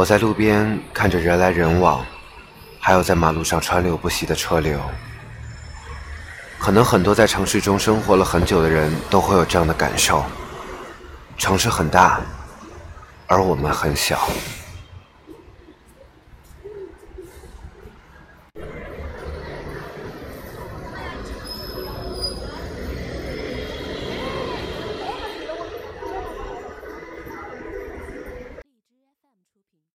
我在路边看着人来人往还有在马路上川流不息的车流。可能很多在城市中生活了很久的人都会有这样的感受。城市很大而我们很小。